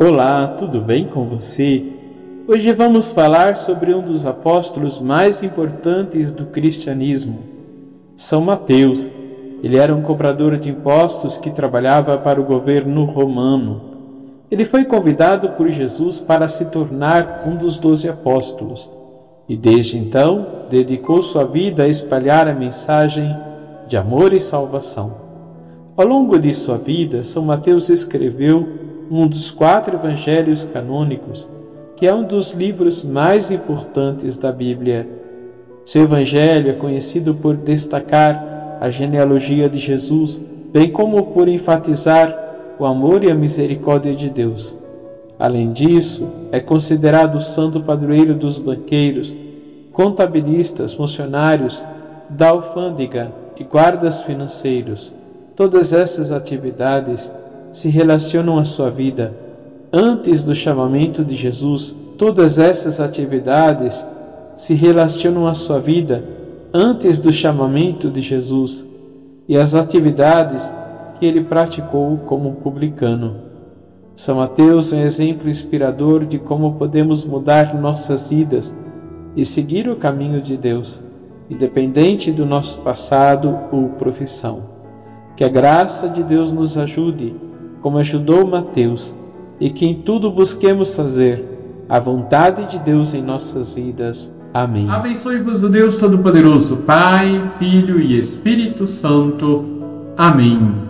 Olá, tudo bem com você? Hoje vamos falar sobre um dos apóstolos mais importantes do cristianismo, São Mateus. Ele era um cobrador de impostos que trabalhava para o governo romano. Ele foi convidado por Jesus para se tornar um dos doze apóstolos e, desde então, dedicou sua vida a espalhar a mensagem de amor e salvação. Ao longo de sua vida, São Mateus escreveu um dos quatro evangelhos canônicos, que é um dos livros mais importantes da Bíblia. Seu evangelho é conhecido por destacar a genealogia de Jesus, bem como por enfatizar o amor e a misericórdia de Deus. Além disso, é considerado o santo padroeiro dos banqueiros, contabilistas, funcionários da alfândega e guardas financeiros. Todas essas atividades se relacionam à sua vida. Antes do chamamento de Jesus, todas essas atividades se relacionam à sua vida antes do chamamento de Jesus e as atividades que ele praticou como publicano. São Mateus é um exemplo inspirador de como podemos mudar nossas vidas e seguir o caminho de Deus, independente do nosso passado ou profissão. Que a graça de Deus nos ajude como ajudou Mateus, e que em tudo busquemos fazer a vontade de Deus em nossas vidas. Amém. Abençoe-vos o Deus Todo-Poderoso, Pai, Filho e Espírito Santo. Amém.